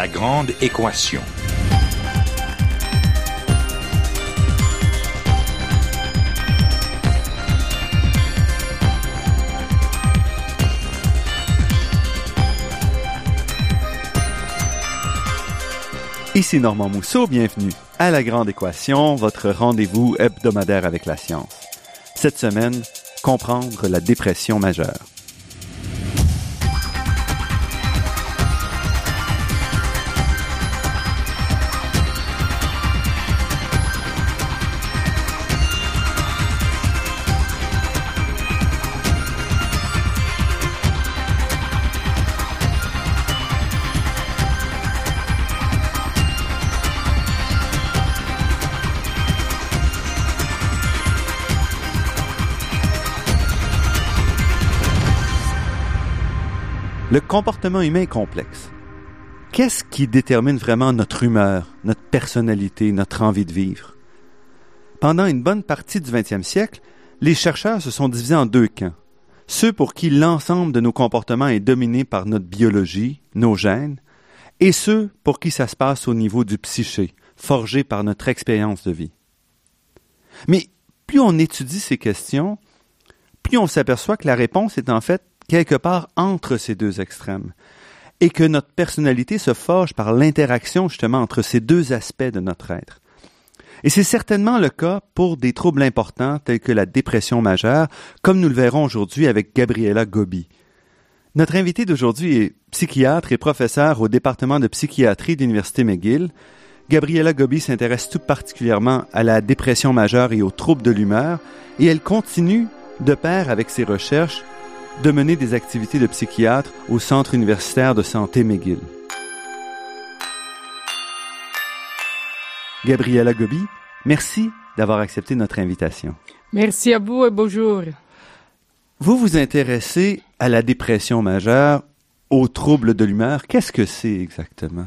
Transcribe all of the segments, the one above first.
La grande équation. Ici Normand Mousseau, bienvenue à La Grande Équation, votre rendez-vous hebdomadaire avec la science. Cette semaine, comprendre la dépression majeure. Comportement humain est complexe. Qu'est-ce qui détermine vraiment notre humeur, notre personnalité, notre envie de vivre? Pendant une bonne partie du 20e siècle, les chercheurs se sont divisés en deux camps. Ceux pour qui l'ensemble de nos comportements est dominé par notre biologie, nos gènes, et ceux pour qui ça se passe au niveau du psyché, forgé par notre expérience de vie. Mais plus on étudie ces questions, plus on s'aperçoit que la réponse est en fait quelque part entre ces deux extrêmes, et que notre personnalité se forge par l'interaction justement entre ces deux aspects de notre être. Et c'est certainement le cas pour des troubles importants tels que la dépression majeure, comme nous le verrons aujourd'hui avec Gabriela Gobi. Notre invité d'aujourd'hui est psychiatre et professeur au département de psychiatrie de l'Université McGill. Gabriela Gobi s'intéresse tout particulièrement à la dépression majeure et aux troubles de l'humeur, et elle continue, de pair avec ses recherches, de mener des activités de psychiatre au Centre universitaire de santé McGill. Gabriela Gobi, merci d'avoir accepté notre invitation. Merci à vous et bonjour. Vous vous intéressez à la dépression majeure, aux troubles de l'humeur. Qu'est-ce que c'est exactement?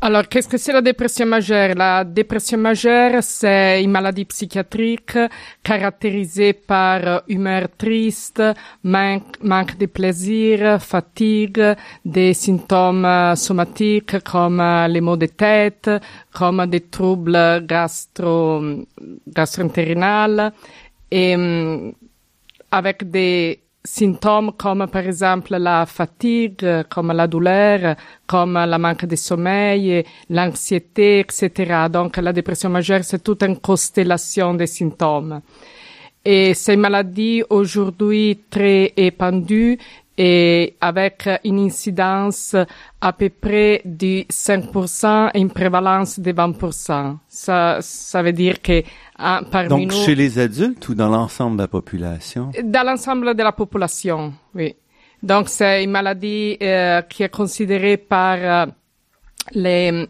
Alors, qu'est-ce que c'est la dépression majeure? La dépression majeure, c'est une maladie psychiatrique caractérisée par humeur triste, manque, de plaisir, fatigue, des symptômes somatiques comme les maux de tête, comme des troubles gastro, gastro-intestinaux et avec des symptômes comme par exemple la fatigue, comme la douleur, comme la manque de sommeil, l'anxiété, etc. Donc la dépression majeure, c'est toute une constellation de symptômes. Et ces maladies aujourd'hui très épandues et avec une incidence à peu près de 5% et une prévalence de 20%. Ça, ça veut dire que ah, parmi Donc, nous, chez les adultes ou dans l'ensemble de la population? dans l'ensemble de la population, oui. Donc c'est une maladie euh, qui est considérée par euh,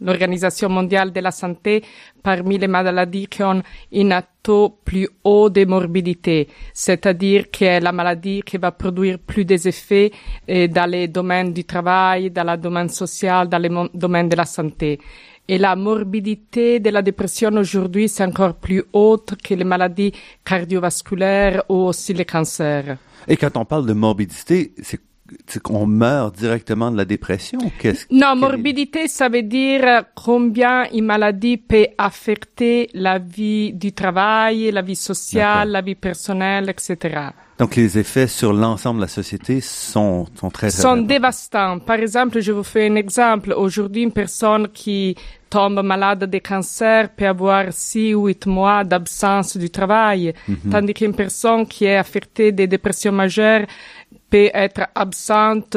l'Organisation mondiale de la santé parmi les maladies qui ont un taux plus haut de morbidité, c'est-à-dire que est la maladie qui va produire plus des effets euh, dans les domaines du travail, dans le domaine social, dans le domaine de la santé. Et la morbidité de la dépression aujourd'hui, c'est encore plus haute que les maladies cardiovasculaires ou aussi les cancers. Et quand on parle de morbidité, c'est qu'on meurt directement de la dépression? Qu'est-ce Non, morbidité, ça veut dire combien une maladie peut affecter la vie du travail, la vie sociale, la vie personnelle, etc. Donc, les effets sur l'ensemble de la société sont, sont très, sont dévastants. Par exemple, je vous fais un exemple. Aujourd'hui, une personne qui tombe malade de cancer peut avoir six ou huit mois d'absence du travail, Mhm. tandis qu'une personne qui est affectée de dépression majeure peut être absente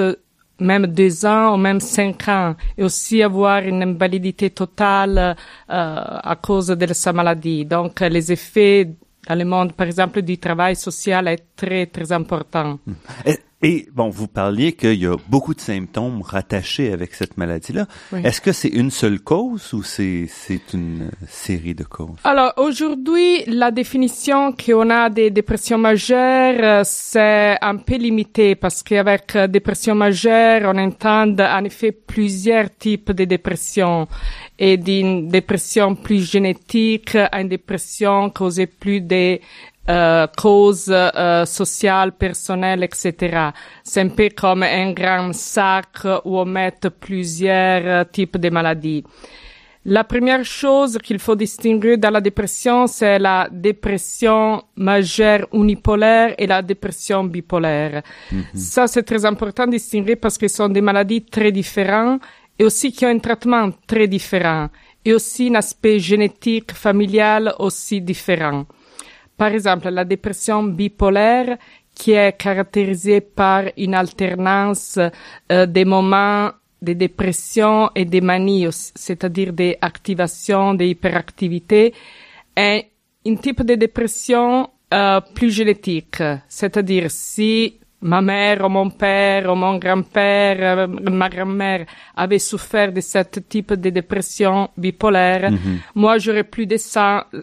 même deux ans ou même cinq ans et aussi avoir une invalidité totale euh, à cause de sa maladie. Donc, les effets dans le monde, par exemple, du travail social est très, très important. Et, et, bon, vous parliez qu'il y a beaucoup de symptômes rattachés avec cette maladie-là. Oui. Est-ce que c'est une seule cause ou c'est c'est une série de causes? Alors aujourd'hui, la définition qu'on a des dépressions majeures, euh, c'est un peu limité parce qu'avec euh, dépression majeure, on entend en effet plusieurs types de dépression et d'une dépression plus génétique à une dépression causée plus des euh, causes euh, sociales, personnelles, etc. C'est un peu comme un grand sac où on met plusieurs euh, types de maladies. La première chose qu'il faut distinguer dans la dépression, c'est la dépression majeure unipolaire et la dépression bipolaire. Mhm. Ça, c'est très important de distinguer parce que ce sont des maladies très différentes et aussi qui ont un traitement très différent et aussi un aspect génétique, familial aussi différent. Par exemple, la dépression bipolaire qui est caractérisée par une alternance euh, des moments de dépression et des manies, c'est-à-dire des activations, des hyperactivités, est un type de dépression euh, plus génétique, c'est-à-dire si ma mère ou mon père ou mon grand-père, euh, ma grand-mère avait souffert de ce type de dépression bipolaire, mhm. moi j'aurais plus de,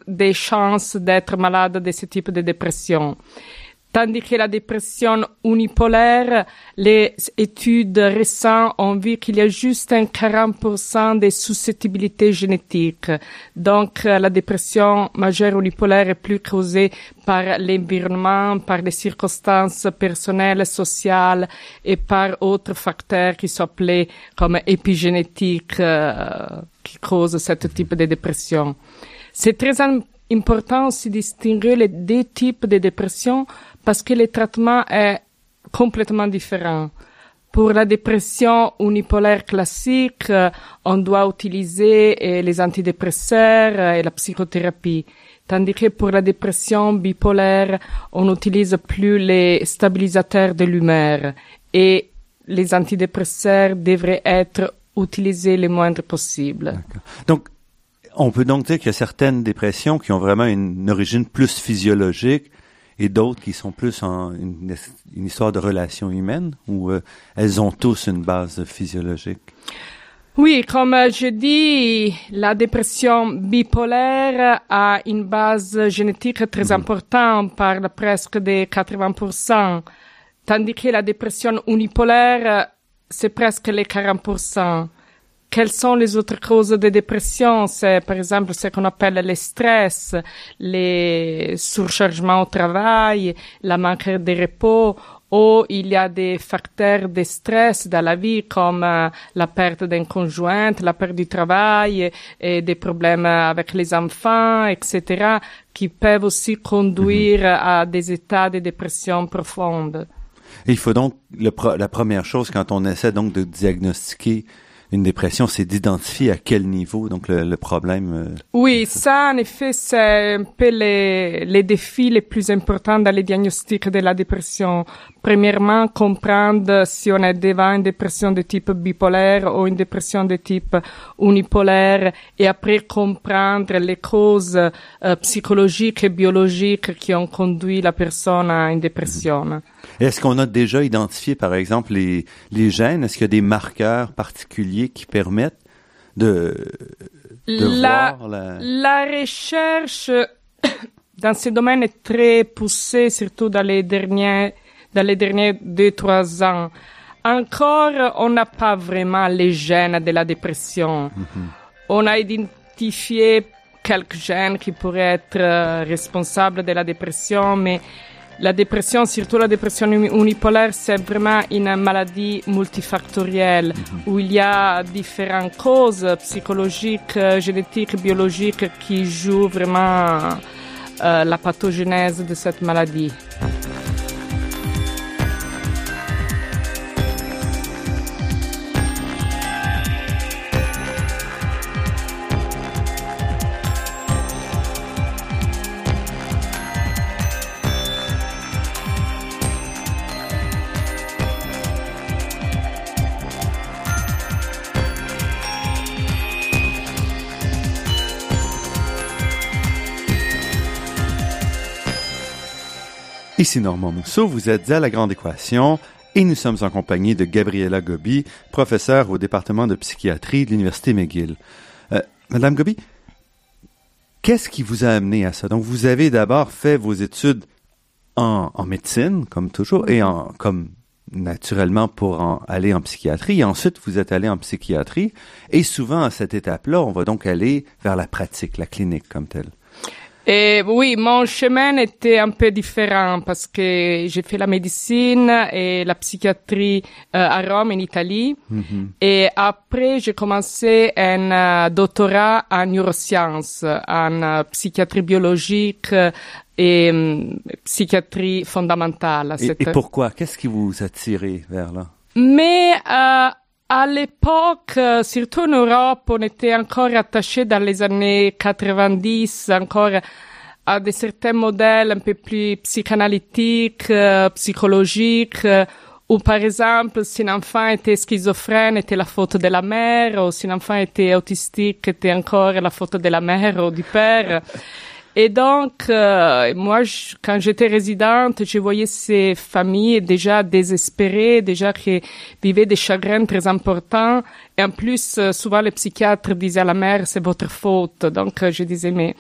des chances d'être malade de ce type de dépression. Tandis que la dépression unipolaire, les études récentes ont vu qu'il y a juste un 40% de susceptibilité génétique. Donc, la dépression majeure unipolaire est plus causée par l'environnement, par les circonstances personnelles, sociales et par autres facteurs qui sont appelés comme épigénétiques euh, qui causent ce type de dépression. C'est très important aussi de distinguer les deux types de dépression parce que le traitement est complètement différent. Pour la dépression unipolaire classique, euh, on doit utiliser euh, les antidépresseurs euh, et la psychothérapie. Tandis que pour la dépression bipolaire, on n'utilise plus les stabilisateurs de l'humeur et les antidépresseurs devraient être utilisés le moindre possible. Donc, on peut donc dire qu'il y a certaines dépressions qui ont vraiment une origine plus physiologique et d'autres qui sont plus en une, histoire de relations humaines ou euh, elles ont tous une base physiologique? Oui, comme je dis, la dépression bipolaire a une base génétique très mhm. importante, par presque de 80%, tandis que la dépression unipolaire, c'est presque les 40%. Quelles sont les autres causes de dépression? C'est par exemple ce qu'on appelle le stress, les surchargements au travail, la manque de repos, ou il y a des facteurs de stress dans la vie comme euh, la perte d'un conjoint, la perte du travail et des problèmes avec les enfants, etc., qui peuvent aussi conduire mhm. à des états de dépression profonde. il faut donc, la première chose quand on essaie donc de diagnostiquer une dépression, c'est d'identifier à quel niveau donc le, problème. Euh, oui, ça en effet c'est un peu les, les défis les plus importants dans les diagnostics de la dépression. Premièrement, comprendre si on est devant une dépression de type bipolaire ou une dépression de type unipolaire et après comprendre les causes euh, psychologiques et biologiques qui ont conduit la personne à une dépression. Est-ce qu'on a déjà identifié, par exemple, les, les gènes? Est-ce qu'il y a des marqueurs particuliers qui permettent de, de la, voir la... La recherche dans ce domaine est très poussée, surtout dans les derniers, dans les derniers deux, trois ans. Encore, on n'a pas vraiment les gènes de la dépression. Mm-hmm. On a identifié quelques gènes qui pourraient être euh, responsables de la dépression, mais la dépression, surtout la dépression unipolaire, c'est vraiment une maladie multifactorielle mhm. où il y a différentes causes psychologiques, génétiques, biologiques qui jouent vraiment euh, la pathogénèse de cette maladie. Ici Normand Mousseau, vous êtes à La Grande Équation et nous sommes en compagnie de Gabriela Gobi, professeure au département de psychiatrie de l'Université McGill. Euh, Madame Gobi, qu'est-ce qui vous a amené à ça? Donc, vous avez d'abord fait vos études en, médecine, comme toujours, et en, comme naturellement pour aller en psychiatrie. Et ensuite, vous êtes allé en psychiatrie. Et souvent, à cette étape-là, on va donc aller vers la pratique, la clinique comme telle. Et oui, mon chemin était un peu différent parce que j'ai fait la médecine et la psychiatrie euh, à Rome, en Italie. Mhm. Et après, j'ai commencé un euh, doctorat en neurosciences, en euh, psychiatrie biologique et hum, psychiatrie fondamentale. Et, pourquoi? Qu'est-ce qui vous a tiré vers là? mais euh, à l'époque, euh, surtout en Europe, on était encore attaché dans les années 90, encore à des certains modèles un peu plus psychanalytiques, euh, psychologiques, euh, où par exemple, si un enfant était schizophrène, était la faute de la mère, ou si un enfant était autistique, était encore la faute de la mère ou du père. Et donc, euh, moi, je- quand j'étais résidente, je voyais ces familles déjà désespérées, déjà qui vivaient des chagrins très importants. Et en plus, euh, souvent, les psychiatres disaient à la mère, c'est votre faute. Donc, euh, je disais, mais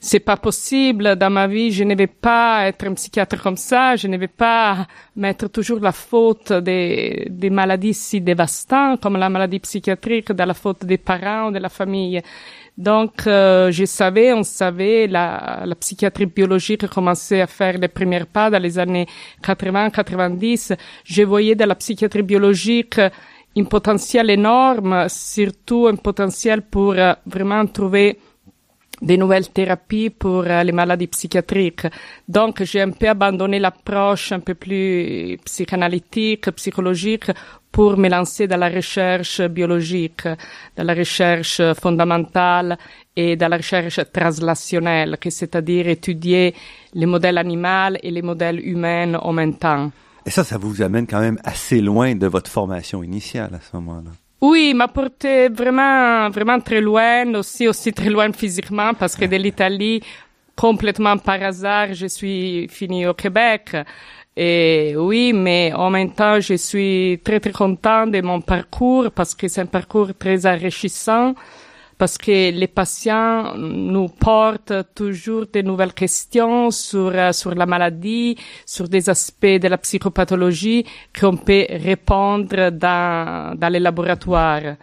c'est pas possible dans ma vie, je ne vais pas être un psychiatre comme ça, je ne vais pas mettre toujours la faute des, des maladies si dévastantes comme la maladie psychiatrique dans la faute des parents de la famille. Donc, euh, je savais, on savait, la, la psychiatrie biologique commençait à faire les premiers pas dans les années 80-90. Je voyais dans la psychiatrie biologique un potentiel énorme, surtout un potentiel pour euh, vraiment trouver des nouvelles thérapies pour euh, les maladies psychiatriques. Donc, j'ai un peu abandonné l'approche un peu plus psychanalytique, psychologique, pour me lancer dans la recherche biologique, dans la recherche fondamentale et dans la recherche translationnelle, c'est-à-dire étudier les modèles animaux et les modèles humains en même temps. Et ça, ça vous amène quand même assez loin de votre formation initiale à ce moment-là. Oui, m'a porté vraiment, vraiment très loin, aussi, aussi très loin physiquement, parce que de l'Italie, complètement par hasard, je suis fini au Québec. Et oui, mais en même temps, je suis très, très content de mon parcours, parce que c'est un parcours très enrichissant, parce que les patients nous portent toujours de nouvelles questions sur, euh, sur la maladie, sur des aspects de la psychopathologie qu'on peut répondre dans, dans les laboratoires.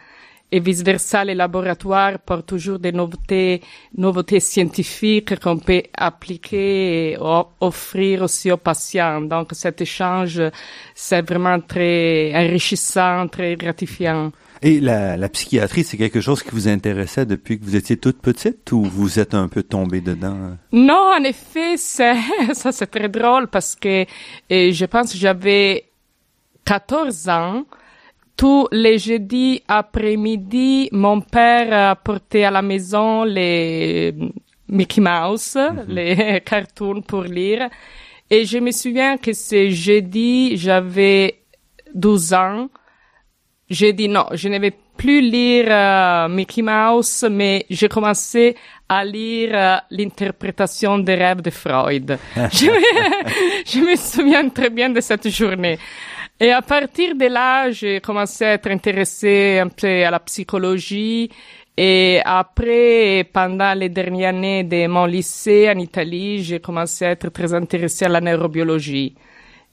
Et vice-versa, les laboratoires portent toujours des nouveautés, nouveautés scientifiques qu'on peut appliquer et offrir aussi aux patients. Donc cet échange, c'est vraiment très enrichissant, très gratifiant. Et la, la psychiatrie, c'est quelque chose qui vous intéressait depuis que vous étiez toute petite ou vous êtes un peu tombé dedans? Non, en effet, ça c'est très drôle parce que euh, je pense que j'avais 14 ans. Tous les jeudis après-midi, mon père apportait à la maison les Mickey Mouse, les cartoons pour lire. Et je me souviens que ce jeudi, j'avais 12 ans. J'ai dit non, je ne vais plus lire euh, Mickey Mouse, mais j'ai commencé à lire euh, l'interprétation des rêves de Freud. je, me, je me souviens très bien de cette journée. Et à partir de là, j'ai commencé à être intéressée un peu à la psychologie. Et après, pendant les dernières années de mon lycée en Italie, j'ai commencé à être très intéressée à la neurobiologie.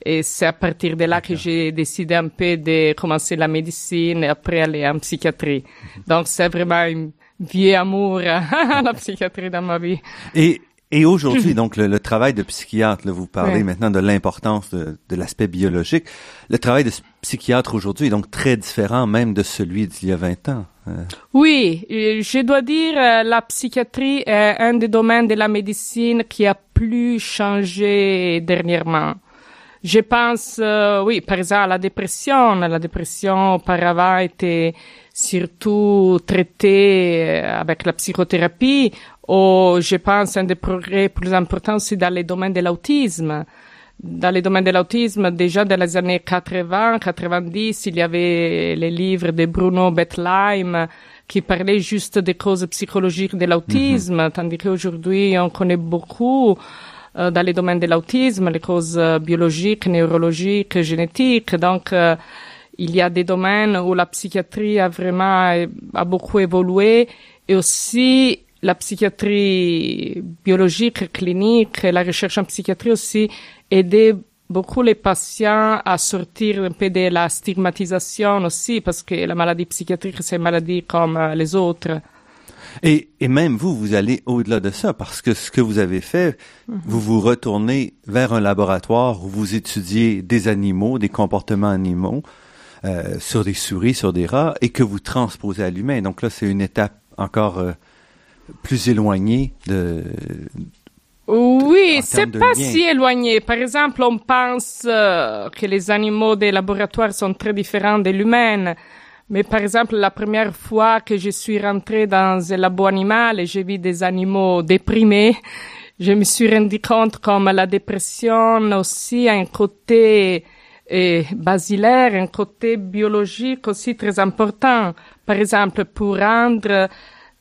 Et c'est à partir de là que j'ai décidé un peu de commencer la médecine et après aller en psychiatrie. Donc c'est vraiment un vieux amour à la psychiatrie dans ma vie. Et, et aujourd'hui, donc, le, le travail de psychiatre, là, vous parlez maintenant de l'importance de, de l'aspect biologique. Le travail de psychiatre aujourd'hui est donc très différent même de celui d'il y a 20 ans. Euh, Oui, euh, je dois dire, euh, la psychiatrie est un des domaines de la médecine qui a plus changé dernièrement. Je pense, euh, oui, par exemple, à la dépression. La dépression auparavant était surtout traitée euh, avec la psychothérapie. Ou je pense un des progrès plus importants aussi dans les domaines de l'autisme. Dans les domaines de l'autisme, déjà dans les années 80, 90, il y avait les livres de Bruno Bettelheim qui parlaient juste des causes psychologiques de l'autisme, tandis qu'aujourd'hui, on connaît beaucoup dans les domaines de l'autisme, les causes euh, biologiques, neurologiques, génétiques. Donc, euh, il y a des domaines où la psychiatrie a vraiment euh, a beaucoup évolué et aussi la psychiatrie biologique, clinique, la recherche en psychiatrie aussi aidait beaucoup les patients à sortir un peu de la stigmatisation aussi parce que la maladie psychiatrique c'est une maladie comme euh, les autres. Et, et même vous, vous allez au-delà de ça, parce que ce que vous avez fait, vous vous retournez vers un laboratoire où vous étudiez des animaux, des comportements animaux, euh, sur des souris, sur des rats, et que vous transposez à l'humain. Donc là, c'est une étape encore euh, plus éloignée de... Oui, c'est pas lien. si éloigné. Par exemple, on pense euh, que les animaux des laboratoires sont très différents de l'humain. Mais par exemple, la première fois que je suis rentrée dans un labo animal et j'ai vu des animaux déprimés, je me suis rendu compte comme la dépression aussi a un côté euh, basilaire, un côté biologique aussi très important. Par exemple, pour rendre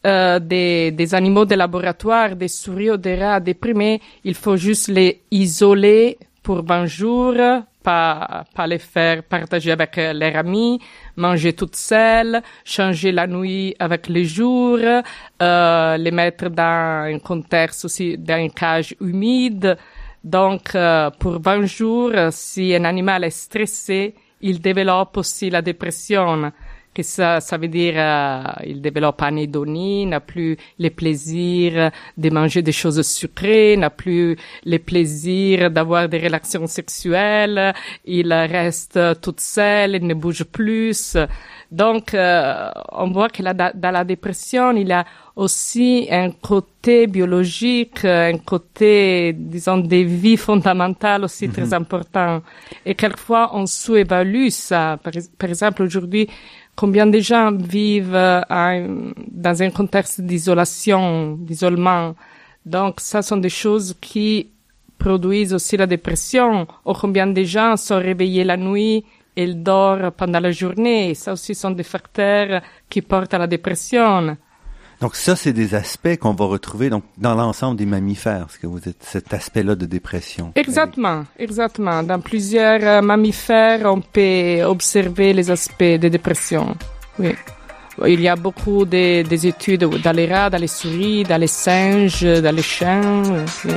euh, des, des animaux de laboratoire, des souris ou des rats déprimés, il faut juste les isoler pour 20 jours, pas, pas les faire partager avec euh, leurs amis, manger toutes seules, changer la nuit avec les jours, euh, les mettre dans un contexte aussi, dans une cage humide. Donc, euh, pour 20 jours, si un animal est stressé, il développe aussi la dépression que ça, ça veut dire euh, il développe anédonie, n'a plus le plaisir de manger des choses sucrées, n'a plus le plaisir d'avoir des relations sexuelles, il reste toute seule, il ne bouge plus. Donc, euh, on voit que là, dans la dépression, il y a aussi un côté biologique, un côté, disons, des vies fondamentales aussi très important. Et quelquefois, on sous-évalue ça. Par, par exemple, aujourd'hui, combien de gens vivent euh, dans un contexte d'isolation, d'isolement. Donc, ça sont des choses qui produisent aussi la dépression. Ou combien de gens sont réveillés la nuit et ils dorment pendant la journée. Ça aussi sont des facteurs qui portent à la dépression. Donc ça, c'est des aspects qu'on va retrouver donc dans l'ensemble des mammifères, ce que vous êtes, cet aspect-là de dépression. Exactement, exactement. Dans plusieurs euh, mammifères, on peut observer les aspects de dépression. Oui. Il y a beaucoup de, des études dans les rats, dans les souris, dans les singes, dans les chiens. oui.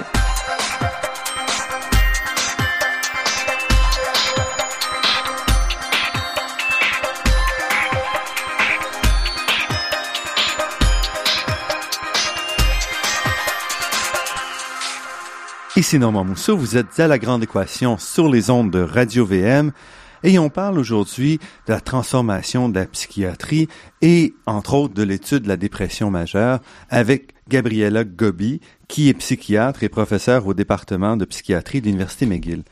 Ici Normand Mousseau, vous êtes à la grande équation sur les ondes de Radio VM et on parle aujourd'hui de la transformation de la psychiatrie et entre autres de l'étude de la dépression majeure avec Gabriella Gobi qui est psychiatre et professeure au département de psychiatrie de l'Université McGill.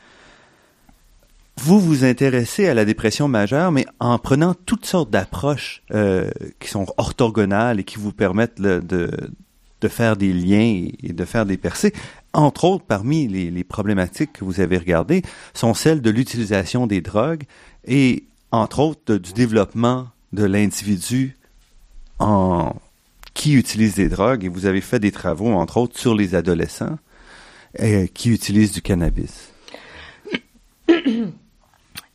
Vous vous intéressez à la dépression majeure, mais en prenant toutes sortes d'approches euh, qui sont orthogonales et qui vous permettent de, de faire des liens et de faire des percées. Entre autres, parmi les, problématiques que vous avez regardées sont celles de l'utilisation des drogues et, entre autres, du développement de l'individu en qui utilise des drogues. Et vous avez fait des travaux, entre autres, sur les adolescents euh, qui utilisent du cannabis.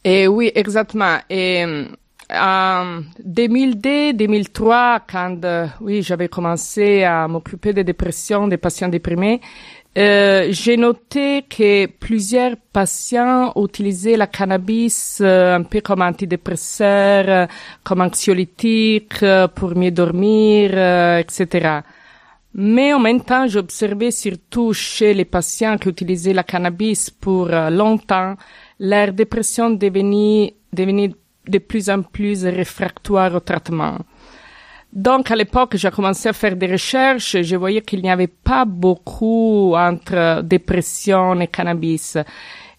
Et oui, exactement. Et euh, en 2002-2003, quand euh, oui, j'avais commencé à m'occuper des dépressions des patients déprimés, euh, j'ai noté que plusieurs patients utilisaient la cannabis euh, un peu comme antidépresseur, euh, comme anxiolytique, euh, pour mieux dormir, etc. Mais en même temps, j'observais surtout chez les patients qui utilisaient la cannabis pour longtemps, leur dépression devenait, devenait de plus en plus réfractoire au traitement. Donc, à l'époque, j'ai commencé à faire des recherches. Je voyais qu'il n'y avait pas beaucoup entre dépression et cannabis.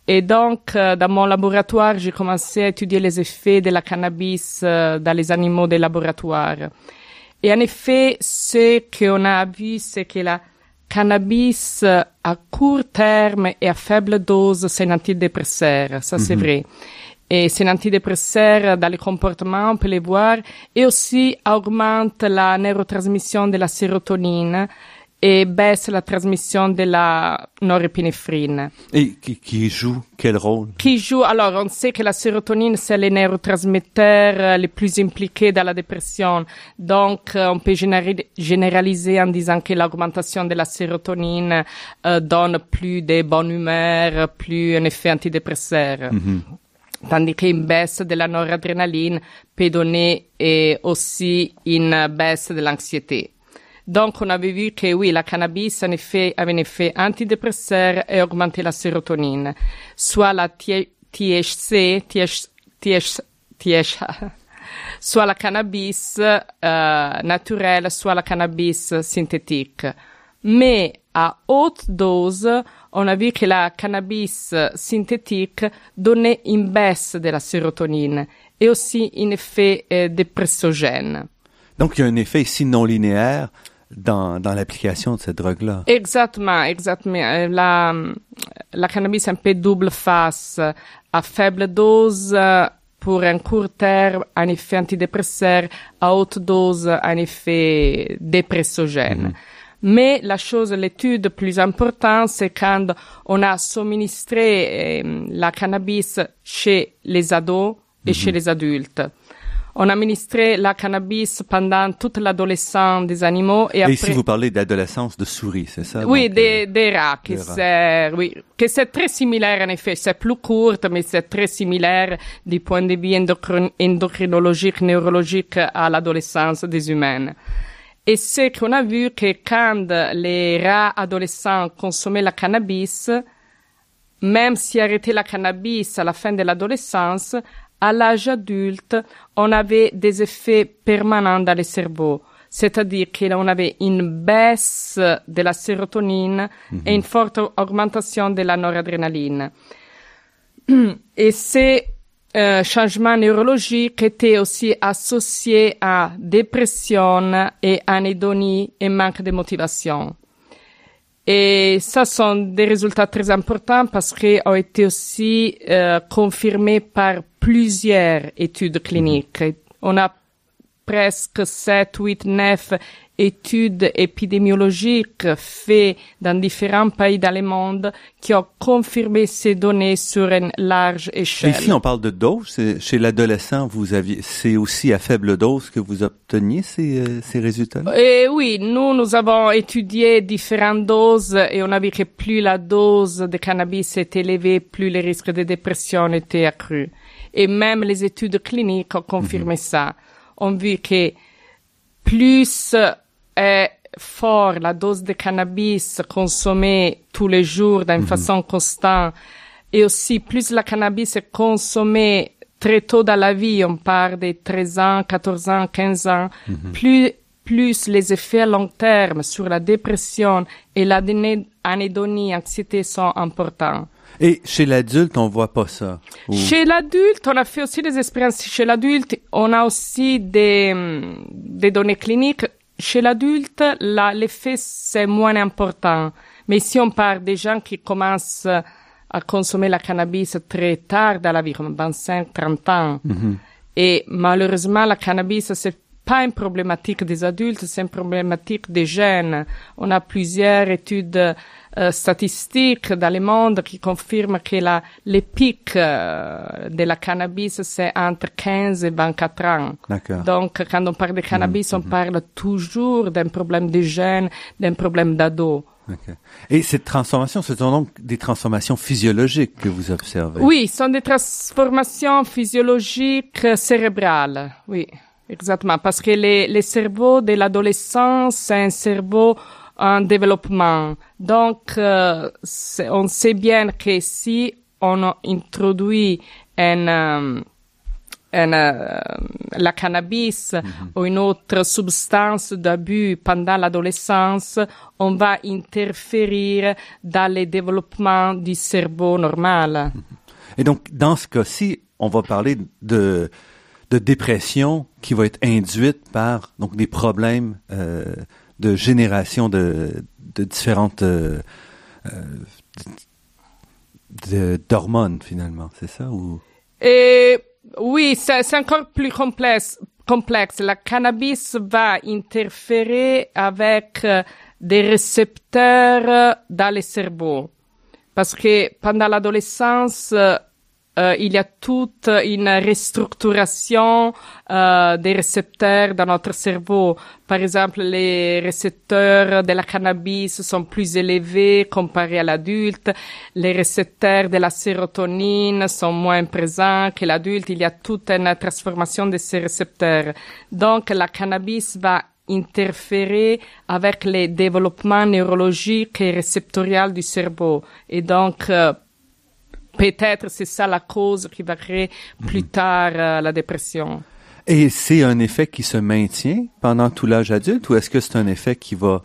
Et donc, euh, dans mon laboratoire, j'ai commencé à étudier les effets de la cannabis euh, dans les animaux des laboratoires. Et en effet, ce qu'on a vu, c'est que la cannabis euh, à court terme et à faible dose, c'est un antidépresseur. Ça, c'est vrai. Et c'est un antidépresseur dans les comportements, on peut les voir, et aussi augmente la neurotransmission de la sérotonine et baisse la transmission de la norépinéphrine. Et qui, qui joue quel rôle? Qui joue, alors on sait que la sérotonine, c'est le neurotransmetteur euh, le plus impliqué dans la dépression. Donc, euh, on peut généraliser en disant que l'augmentation de la sérotonine euh, donne plus de bonne humeur, plus un effet antidépresseur. Tandis qu'une baisse de la noradrénaline peut donner eh, aussi une baisse de l'anxiété. Donc, on avait vu que oui, la cannabis en effet, avait un effet antidépresseur et augmentait la sérotonine. Soit la THC, THC, THC, soit la cannabis euh, naturelle, soit la cannabis synthétique. Mais à haute dose, on a vu que la cannabis synthétique donnait une baisse de la sérotonine et aussi un effet euh, dépressogène. Donc, il y a un effet ici non linéaire dans, dans l'application de cette drogue-là. Exactement, exactement. Euh, la, la cannabis un peu double face. À faible dose, pour un court terme, un effet antidépresseur. À haute dose, un effet dépressogène. Mais la chose, l'étude plus importante, c'est quand on a administré euh, la cannabis chez les ados et chez mhm. les adultes. On a administré la cannabis pendant toute l'adolescence des animaux et, et ici vous parlez d'adolescence de souris, c'est ça? Oui, des, euh, des rats, qui c'est oui, que c'est très similaire en effet. C'est plus courte, mais c'est très similaire du point de vue endocrinologique, neurologique à l'adolescence des humains. Et c'est qu'on a vu que quand les rats adolescents consommaient la cannabis, même si arrêtaient la cannabis à la fin de l'adolescence, à l'âge adulte, on avait des effets permanents dans le cerveau. C'est-à-dire qu'on avait une baisse de la sérotonine et une forte augmentation de la noradrénaline. Et ces euh, changements neurologiques étaient aussi associés à dépression et anédonie et manque de motivation. Et ça sont des résultats très importants parce qu'ils ont été aussi euh, confirmés par plusieurs études cliniques. On a presque 7, 8, 9 études épidémiologiques faites dans différents pays dans le monde qui ont confirmé ces données sur une large échelle. Ici, on parle de dose. Chez l'adolescent, vous aviez, c'est aussi à faible dose que vous obteniez ces, euh, ces résultats Et eh oui, nous, nous avons étudié différentes doses et on a vu que plus la dose de cannabis est élevée, plus les risques de dépression étaient accrus. Et même les études cliniques ont confirmé mhm. ça. On vu que plus est fort la dose de cannabis consommée tous les jours d'une mhm. façon constante et aussi plus la cannabis est consommée très tôt dans la vie, on parle de 13 ans, 14 ans, 15 ans, mhm. plus plus les effets à long terme sur la dépression et l'anédonie, anxiété sont importants. Et chez l'adulte, on voit pas ça. Chez l'adulte, on a fait aussi des expériences. Chez l'adulte, on a aussi des, des données cliniques. Chez l'adulte, l'effet, c'est moins important. Mais si on parle des gens qui commencent à consommer la cannabis très tard dans la vie, comme 25, 30 ans, mhm. et malheureusement, la cannabis, c'est pas une problématique des adultes, c'est une problématique des jeunes. On a plusieurs études euh, statistiques dans le monde qui confirment que la, les pics euh, de la cannabis, c'est entre 15 et 24 ans. Donc, quand on parle de cannabis, on mm-hmm. parle toujours d'un problème de jeunes, d'un problème d'ados. Et cette transformation, ce sont donc des transformations physiologiques que vous observez? Oui, ce sont des transformations physiologiques cérébrales, oui. Exactement, parce que les cerveaux de l'adolescence, c'est un cerveau en développement. Donc, euh, on sait bien que si on introduit un, euh, euh, la cannabis mhm. ou une autre substance d'abus pendant l'adolescence, on va interférer dans le développement du cerveau normal. Et donc, dans ce cas-ci, on va parler de, de dépression qui va être induite par donc des problèmes euh, de génération de, de différentes euh, euh, d'hormones finalement, c'est ça ou? Et oui, c'est encore plus complexe. Complexe. La cannabis va interférer avec euh, des récepteurs dans le cerveau. Parce que pendant l'adolescence, euh, il y a toute une restructuration euh, des récepteurs dans notre cerveau. Par exemple, les récepteurs de la cannabis sont plus élevés comparés à l'adulte. Les récepteurs de la sérotonine sont moins présents que l'adulte. Il y a toute une transformation de ces récepteurs. Donc, la cannabis va interférer avec les développements neurologiques et réceptoriels du cerveau. Et donc, euh, peut-être c'est ça la cause qui va créer plus tard euh, la dépression. Et c'est un effet qui se maintient pendant tout l'âge adulte ou est-ce que c'est un effet qui va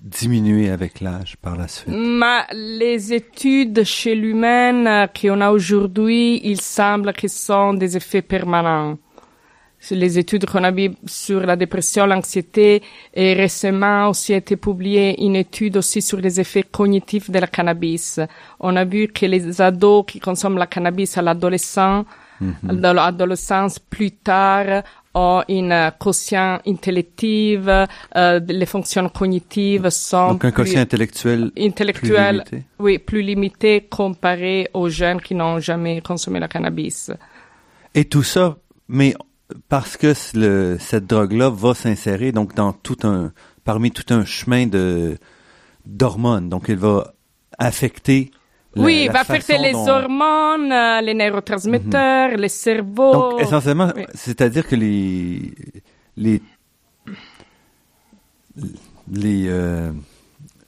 diminuer avec l'âge par la suite? Ma, les études chez l'humain euh, qu'on a aujourd'hui, il semble que ce sont des effets permanents. Les études qu'on a vues sur la dépression, l'anxiété, et récemment aussi a été publiée une étude aussi sur les effets cognitifs de la cannabis. On a vu que les ados qui consomment la cannabis à l'adolescent, dans l'adolescence plus tard, ont une quotient intellective, euh, les fonctions cognitives sont Donc un quotient intellectuel, intellectuel, plus limité. oui, plus limité comparé aux jeunes qui n'ont jamais consommé la cannabis. Et tout ça, mais parce que le, cette drogue-là va s'insérer donc dans tout un, parmi tout un chemin de d'hormones. Donc, elle va affecter. la- oui, la va affecter les dont- hormones, euh, les neurotransmetteurs, les cerveaux. Donc, essentiellement, Oui. c'est-à-dire que les les les euh,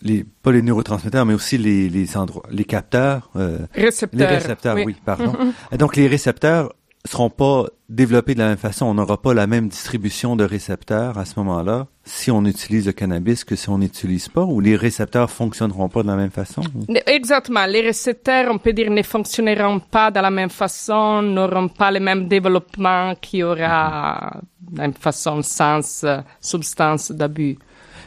les pas les neurotransmetteurs, mais aussi les les endroits, les capteurs, euh, récepteurs. les récepteurs. Oui, pardon. Et Donc, les récepteurs seront pas développés de la même façon. On n'aura pas la même distribution de récepteurs à ce moment-là si on utilise le cannabis que si on n'utilise pas, ou les récepteurs fonctionneront pas de la même façon? Exactement. Les récepteurs, on peut dire, ne fonctionneront pas de la même façon, n'auront pas le même développement qu'il y aura d'une façon sans euh, substance d'abus.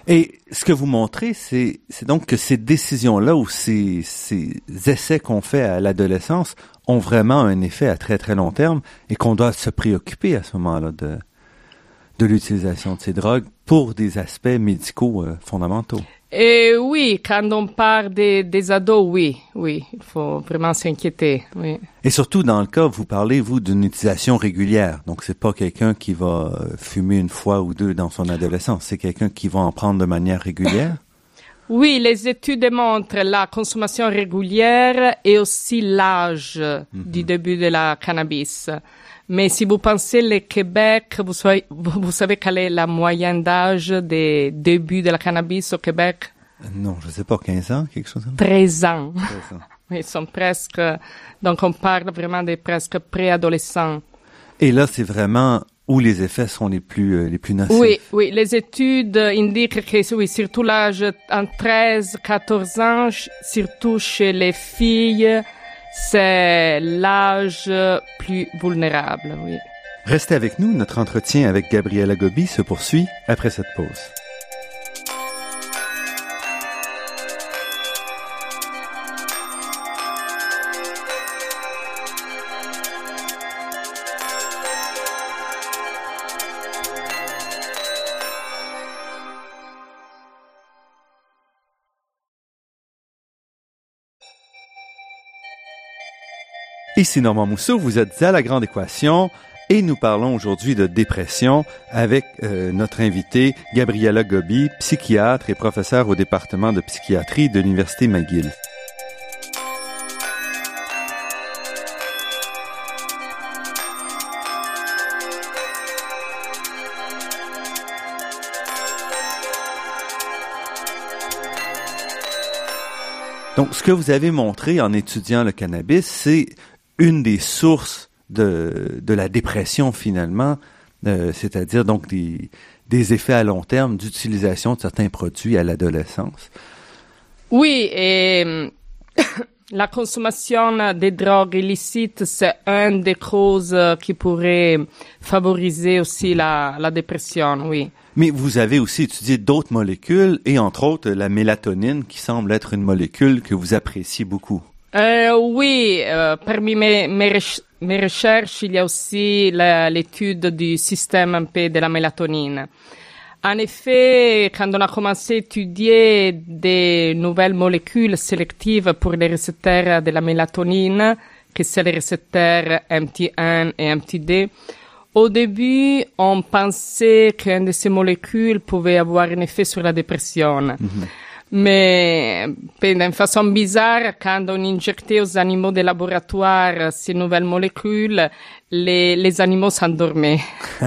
Et ce que vous montrez, c'est, donc que ces décisions-là ou ces, ces essais qu'on fait à l'adolescence ont vraiment un effet à très très long terme et qu'on doit se préoccuper à ce moment-là de l'utilisation de ces drogues pour des aspects médicaux euh, fondamentaux. Et oui, quand on parle des, des ados, oui, oui, il faut vraiment s'inquiéter, oui. Et surtout dans le cas, vous parlez vous d'une utilisation régulière. Donc c'est pas quelqu'un qui va euh, fumer une fois ou deux dans son adolescence, c'est quelqu'un qui va en prendre de manière régulière? Oui, les études démontrent la consommation régulière et aussi l'âge du début de la cannabis. Mais si vous pensez le Québec, vous savez, vous vous savez quelle est la moyenne d'âge des débuts de la cannabis au Québec? Non, je sais pas, 15 ans, quelque chose comme ça. 13 ans. 13 ans. Ils sont presque, donc on parle vraiment des presque préadolescents. Et là, c'est vraiment où les effets sont les plus euh, les plus nocifs. Oui, oui, les études indiquent que oui, surtout l'âge en 13, 14 ans, surtout chez les filles, c'est l'âge plus vulnérable, oui. Restez avec nous, notre entretien avec Gabriela Gobi se poursuit après cette pause. Ici Normand Mousseau, vous êtes à La Grande Équation et nous parlons aujourd'hui de dépression avec euh, notre invité Gabriela Gobi, psychiatre et professeur au département de psychiatrie de l'Université McGill. Donc, ce que vous avez montré en étudiant le cannabis, c'est une des sources de, de la dépression finalement, euh, c'est-à-dire donc des, des effets à long terme d'utilisation de certains produits à l'adolescence. Oui, et la consommation des drogues illicites, c'est une des causes qui pourrait favoriser aussi la, la dépression, oui. Mais vous avez aussi étudié d'autres molécules et entre autres la mélatonine qui semble être une molécule que vous appréciez beaucoup. Euh, oui, euh, parmi mes, mes, rech- mes recherches, il y a aussi l'étude du système un peu de la mélatonine. En effet, quand on a commencé à étudier des nouvelles molécules sélectives pour les récepteurs de la mélatonine, que c'est les récepteurs MT1 et MT2, au début, on pensait qu'une de ces molécules pouvait avoir un effet sur la dépression. Mais d'une façon bizarre, quand on injectait aux animaux des laboratoires ces nouvelles molécules, les, les animaux s'endormaient.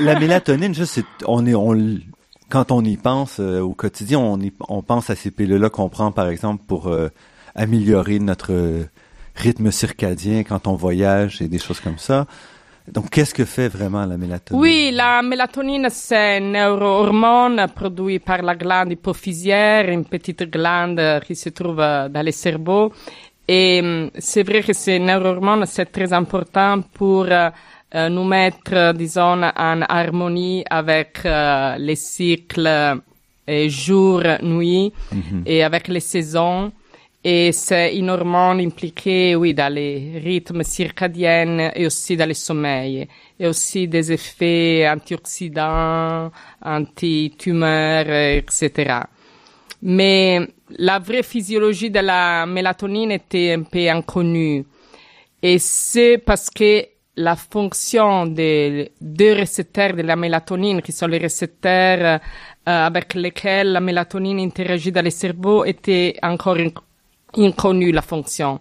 la mélatonine, juste, on est, on, quand on y pense euh, au quotidien, on, y, on pense à ces pilules-là qu'on prend, par exemple, pour euh, améliorer notre rythme circadien quand on voyage et des choses comme ça. Donc, qu'est-ce que fait vraiment la mélatonine? Oui, la mélatonine, c'est une neurohormone produite par la glande hypophysaire, une petite glande qui se trouve dans le cerveau. Et hum, c'est vrai que ces neurohormones, c'est très important pour euh, nous mettre, disons, en harmonie avec euh, les cycles euh, jour-nuit mhm. et avec les saisons. Et c'est une hormone impliquée, oui, dans les rythmes circadiens et aussi dans le sommeil. Et aussi des effets antioxydants, anti-tumeurs, etc. Mais la vraie physiologie de la mélatonine était un peu inconnue. Et c'est parce que la fonction des deux récepteurs de la mélatonine, qui sont les récepteurs euh, avec lesquels la mélatonine interagit dans le cerveau, était encore inconnue la fonction.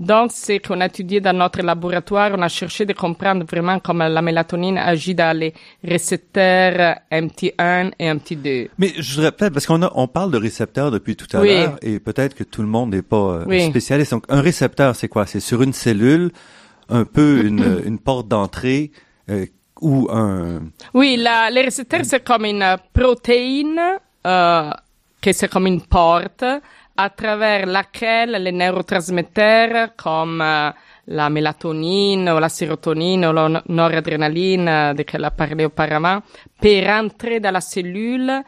Donc, ce qu'on a étudié dans notre laboratoire, on a cherché de comprendre vraiment comment la mélatonine agit dans les récepteurs MT1 et MT2. Mais je répète, parce qu'on a, on parle de récepteurs depuis tout à l'heure, et peut-être que tout le monde n'est pas euh, spécialiste. Donc, un récepteur, c'est quoi? C'est sur une cellule, un peu une, une porte d'entrée, euh, ou un... Oui, la, les récepteurs, c'est comme une protéine, euh, que c'est comme une porte, à travers laquelle les neurotransmetteurs comme euh, la mélatonine ou la sérotonine ou la noradrénaline euh, de laquelle a parlé auparavant peuvent rentrer dans la cellule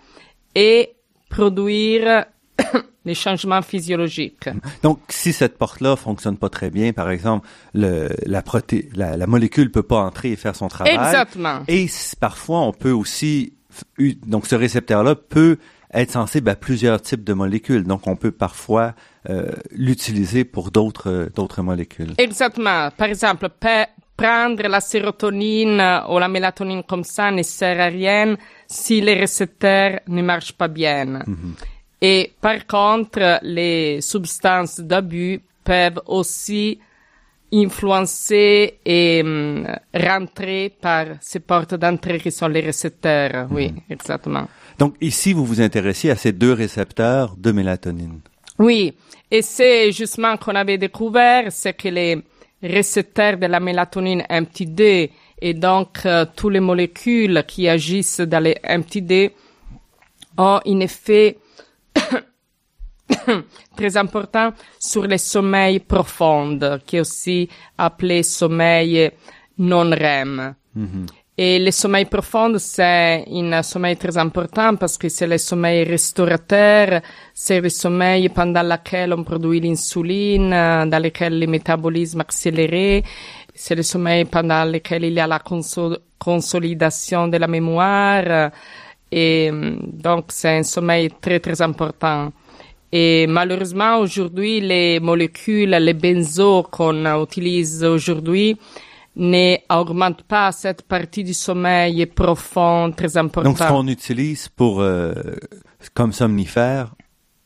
et produire des changements physiologiques. Donc, si cette porte-là fonctionne pas très bien, par exemple, le, la, proté la, la molécule peut pas entrer et faire son travail. Exactement. Et parfois, on peut aussi, donc ce récepteur-là peut être sensible à plusieurs types de molécules. Donc, on peut parfois euh, l'utiliser pour d'autres euh, d'autres molécules. Exactement. Par exemple, prendre la sérotonine ou la mélatonine comme ça ne sert à rien si les récepteurs ne marchent pas bien. Mhm. Et par contre, les substances d'abus peuvent aussi influencer et um, rentrer par ces portes d'entrée qui sont les récepteurs. Oui, mhm. exactement. Donc ici, vous vous intéressez à ces deux récepteurs de mélatonine. Oui, et c'est justement qu'on avait découvert, c'est que les récepteurs de la mélatonine MT2 et donc euh, toutes les molécules qui agissent dans les MT2 ont un effet très important sur le sommeil profond, qui est aussi appelé sommeil non REM. Mm-hmm. Et le sommeil profond, c'est un sommeil très important parce que c'est le sommeil restaurateur, c'est le sommeil pendant lequel on produit l'insuline, dans lequel le métabolisme accéléré, c'est le sommeil pendant lequel il y a la consolidation de la mémoire. Et donc, c'est un sommeil très, très important. Et malheureusement, aujourd'hui, les molécules, les benzos qu'on utilise aujourd'hui, ne augmente pas cette partie du sommeil profond très importante. Donc, ce qu'on utilise pour euh, comme somnifère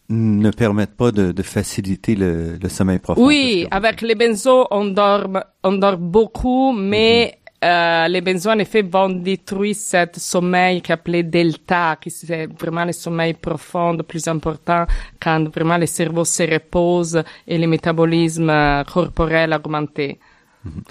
ne permet pas de, de faciliter le, le, sommeil profond. Oui, avec les benzos, on dort, on dort beaucoup, mais mhm. euh, les benzos, en effet, vont détruire ce sommeil qu'appelé delta, qui c'est vraiment le sommeil profond le plus important quand vraiment le cerveau se repose et le métabolisme euh, corporel augmenté. Mhm.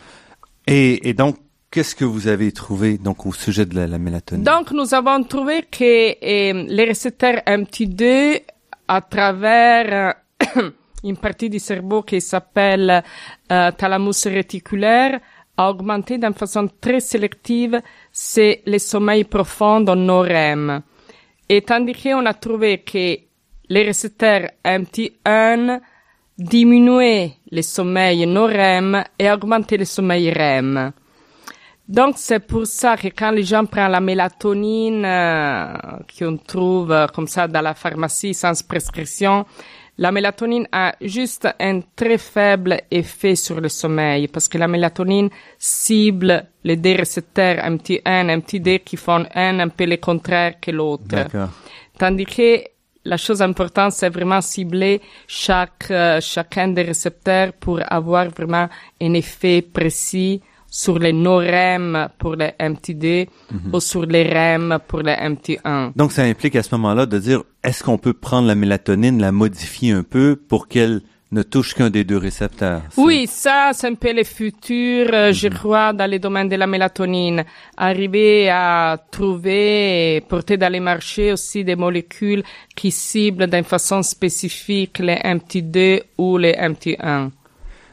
Et, et donc, qu'est-ce que vous avez trouvé donc au sujet de la, mélatonine? Donc, nous avons trouvé que euh, les récepteurs MT2, à travers euh, une partie du cerveau qui s'appelle euh, thalamus réticulaire, a augmenté d'une façon très sélective c'est le sommeil profond dans nos REM. Et tandis qu'on a trouvé que les récepteurs MT1 diminuer le sommeil non REM et augmenter le sommeil REM. Donc c'est pour ça que quand les gens prennent la mélatonine euh, qu'on trouve euh, comme ça dans la pharmacie sans prescription, la mélatonine a juste un très faible effet sur le sommeil parce que la mélatonine cible les deux récepteurs MT1, MT2 qui font un un peu le contraire que l'autre. Tandis que la chose importante, c'est vraiment cibler chaque, euh, chacun des récepteurs pour avoir vraiment un effet précis sur les no-REM pour les MTD Mhm. ou sur les REM pour les MT1. Donc, ça implique à ce moment-là de dire, est-ce qu'on peut prendre la mélatonine, la modifier un peu pour qu'elle ne touche qu'un des deux récepteurs? Oui, ça, c'est un peu le futur, euh, je crois, dans les domaines de la mélatonine. Arriver à trouver et porter dans les marchés aussi des molécules qui ciblent d'une façon spécifique les MT2 ou les MT1.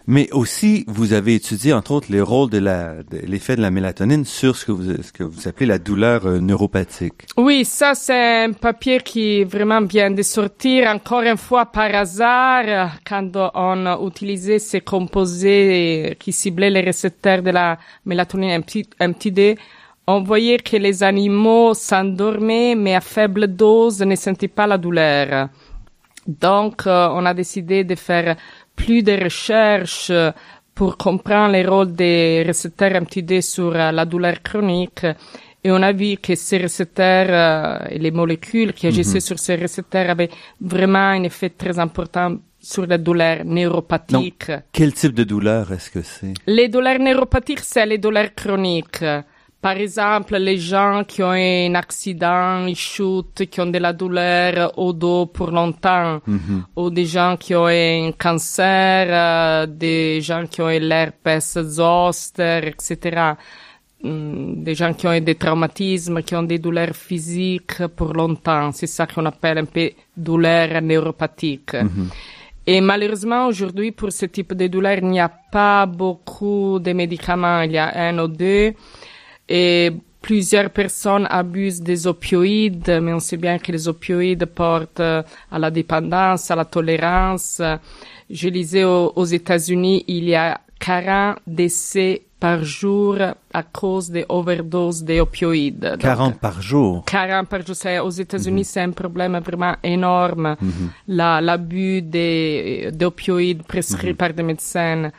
Mais aussi, vous avez étudié, entre autres, les rôles de la, de l'effet de la mélatonine sur ce que vous, ce que vous appelez la douleur euh, neuropathique. Oui, ça c'est un papier qui vraiment vient de sortir encore une fois par hasard euh, quand on utilisait ces composés qui ciblaient les récepteurs de la mélatonine MT- MTD. On voyait que les animaux s'endormaient mais à faible dose ne sentaient pas la douleur. Donc euh, on a décidé de faire plus de recherches euh, pour comprendre les rôles des récepteurs MTD sur euh, la douleur chronique. Et on a vu que ces récepteurs euh, et les molécules qui agissaient sur ces récepteurs avaient vraiment un effet très important sur la douleur neuropathique. Quel type de douleur est-ce que c'est? Les douleurs neuropathiques, c'est les douleurs chroniques. Par exemple, les gens qui ont un accident, ils chutent, qui ont de la douleur au dos pour longtemps, ou des gens qui ont un cancer, euh, des gens qui ont l'herpès zoster, etc. Hum, Des gens qui ont des traumatismes, qui ont des douleurs physiques pour longtemps. C'est ça qu'on appelle un peu douleur neuropathique. Et malheureusement, aujourd'hui, pour ce type de douleur, il n'y a pas beaucoup de médicaments. Il y a un ou deux. Et plusieurs personnes abusent des opioïdes, mais on sait bien que les opioïdes portent euh, à la dépendance, à la tolérance. Je lisais aux, aux États-Unis, il y a 40 décès par jour à cause des overdoses des opioïdes. Donc, 40 par jour. 40 par jour. C'est- Aux États-Unis, c'est un problème vraiment énorme. La- L'abus des d'opioïdes prescrits par des médecins.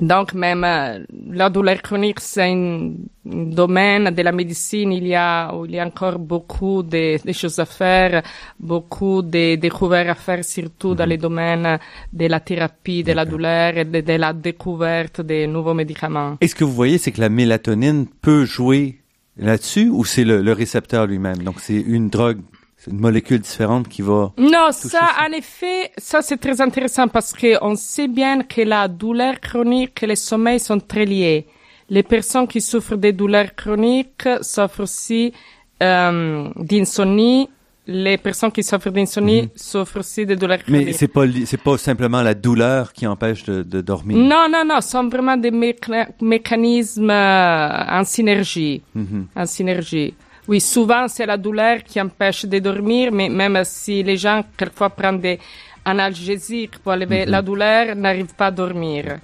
Donc même euh, la douleur chronique, c'est un domaine de la médecine. Il y a, il y a encore beaucoup de, de choses à faire, beaucoup de découvertes à faire, surtout dans les domaines de la thérapie de la douleur et de, de la découverte des nouveaux médicaments. Et ce que vous voyez, c'est que la mélatonine peut jouer là-dessus ou c'est le, le récepteur lui-même? Donc, c'est une drogue, c'est une molécule différente qui va... Non, ça, ça. en effet, ça c'est très intéressant parce que on sait bien que la douleur chronique et le sommeil sont très liés. Les personnes qui souffrent des douleurs chroniques souffrent aussi euh, d'insomnie. Les personnes qui souffrent d'insomnie souffrent aussi des douleurs chroniques. Mais c'est pas, c'est pas simplement la douleur qui empêche de, de dormir. Non, non, non, ce sont vraiment des méca- mécanismes euh, en synergie. Mhm. En synergie. Oui, souvent c'est la douleur qui empêche de dormir, mais même si les gens quelquefois prennent des analgésiques pour enlever la douleur, n'arrivent pas à dormir.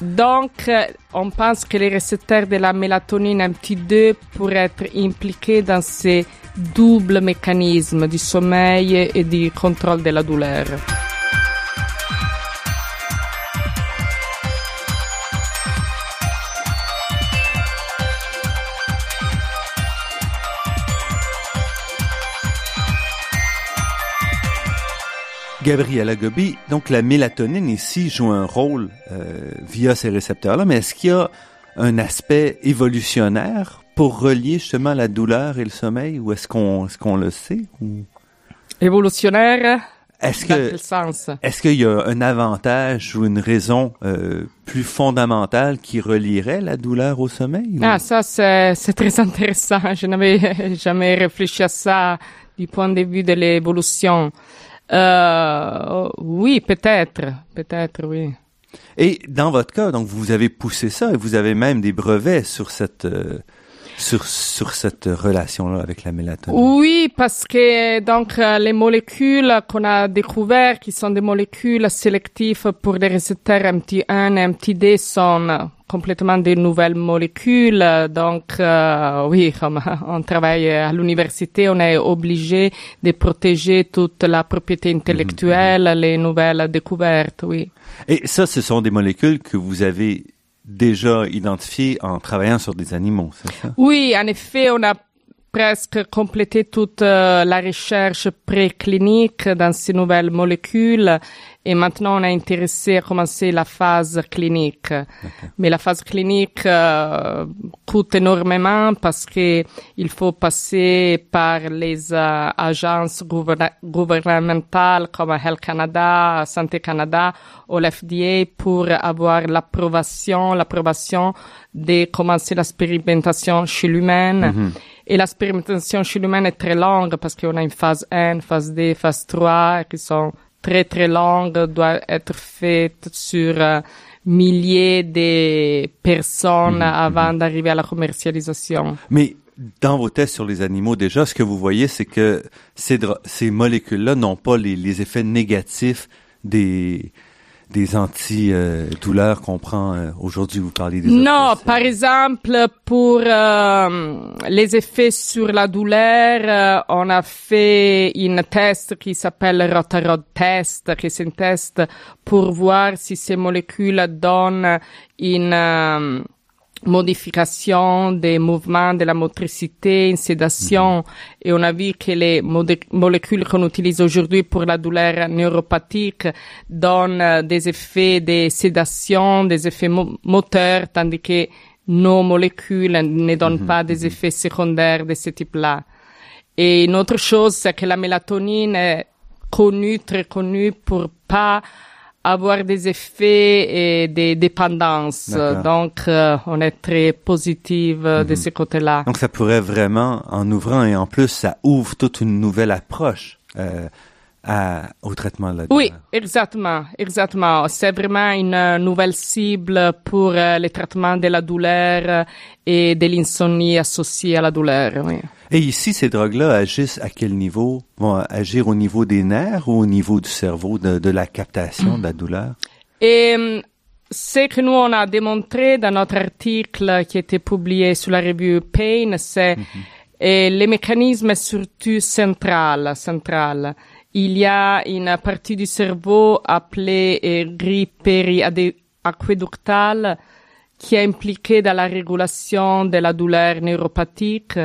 Donc, euh, on pense que les récepteurs de la mélatonine MT2 pourraient être impliqués dans ces doubles mécanismes du sommeil et du contrôle de la douleur. Gabriela Gobi, donc la mélatonine ici joue un rôle euh, via ces récepteurs-là, mais est-ce qu'il y a un aspect évolutionnaire pour relier justement la douleur et le sommeil, ou est-ce qu'on est-ce qu'on le sait ou? Évolutionnaire, est-ce dans que quel sens? est-ce qu'il y a un avantage ou une raison euh, plus fondamentale qui relierait la douleur au sommeil ou- Ah, ça, c'est, c'est très intéressant. Je n'avais jamais réfléchi à ça du point de vue de l'évolution. Euh, oui, peut-être, peut-être, oui. Et dans votre cas, donc vous avez poussé ça et vous avez même des brevets sur cette euh, sur sur cette relation-là avec la mélatonine? Oui, parce que donc euh, les molécules qu'on a découvertes, qui sont des molécules sélectives pour les récepteurs MT1 et MTD, sont complètement des nouvelles molécules. Donc euh, oui, comme on travaille à l'université, on est obligé de protéger toute la propriété intellectuelle, les nouvelles découvertes. Oui. Et ça, ce sont des molécules que vous avez déjà identifiées en travaillant sur des animaux, c'est ça? Oui, en effet, on a presque complété toute euh, la recherche préclinique dans ces nouvelles molécules et maintenant on est intéressé à commencer la phase clinique. Mais la phase clinique euh, coûte énormément parce que il faut passer par les euh, agences gouvernementales comme Health Canada, Santé Canada ou l'FDA pour avoir l'approbation, l'approbation de commencer l'expérimentation chez l'humain. Mm-hmm. Et l'expérimentation chez l'humain est très longue parce qu'on a une phase 1, phase 2, phase 3 qui sont très très longue doit être faite sur euh, milliers de personnes mhm, avant mhm. d'arriver à la commercialisation. Mais dans vos tests sur les animaux, déjà, ce que vous voyez, c'est que ces, ces molécules-là n'ont pas les, les effets négatifs des, des antidouleurs qu'on prend euh, aujourd'hui Vous parlez des Non, par exemple, pour euh, les effets sur la douleur, euh, on a fait un test qui s'appelle Rotarod test, qui est un test pour voir si ces molécules donnent une modification des mouvements de la motricité, une sédation, mhm. et on a vu que les molécules qu'on utilise aujourd'hui pour la douleur neuropathique donnent des effets de sédation, des effets moteurs, tandis que nos molécules ne donnent mhm. pas des mhm. effets secondaires de ce type-là. Et une autre chose, c'est que la mélatonine est connue, très connue pour pas avoir des effets et des dépendances. Donc, euh, on est très positif euh, de mhm. ce côté-là. Donc, ça pourrait vraiment, en ouvrant et en plus, ça ouvre toute une nouvelle approche. Euh, à, au traitement de la douleur. Oui, exactement, exactement. C'est vraiment une nouvelle cible pour euh, le traitement de la douleur et de l'insomnie associée à la douleur. Oui. Et ici, ces drogues-là agissent à quel niveau? Vont agir au niveau des nerfs ou au niveau du cerveau, de, de la captation de la douleur? Et hum, ce que nous, on a démontré dans notre article qui a été publié sur la revue Pain, c'est mm les mécanismes surtout central, central. Il y a une partie du cerveau appelée périaqueductale qui est impliquée dans la régulation de la douleur neuropathique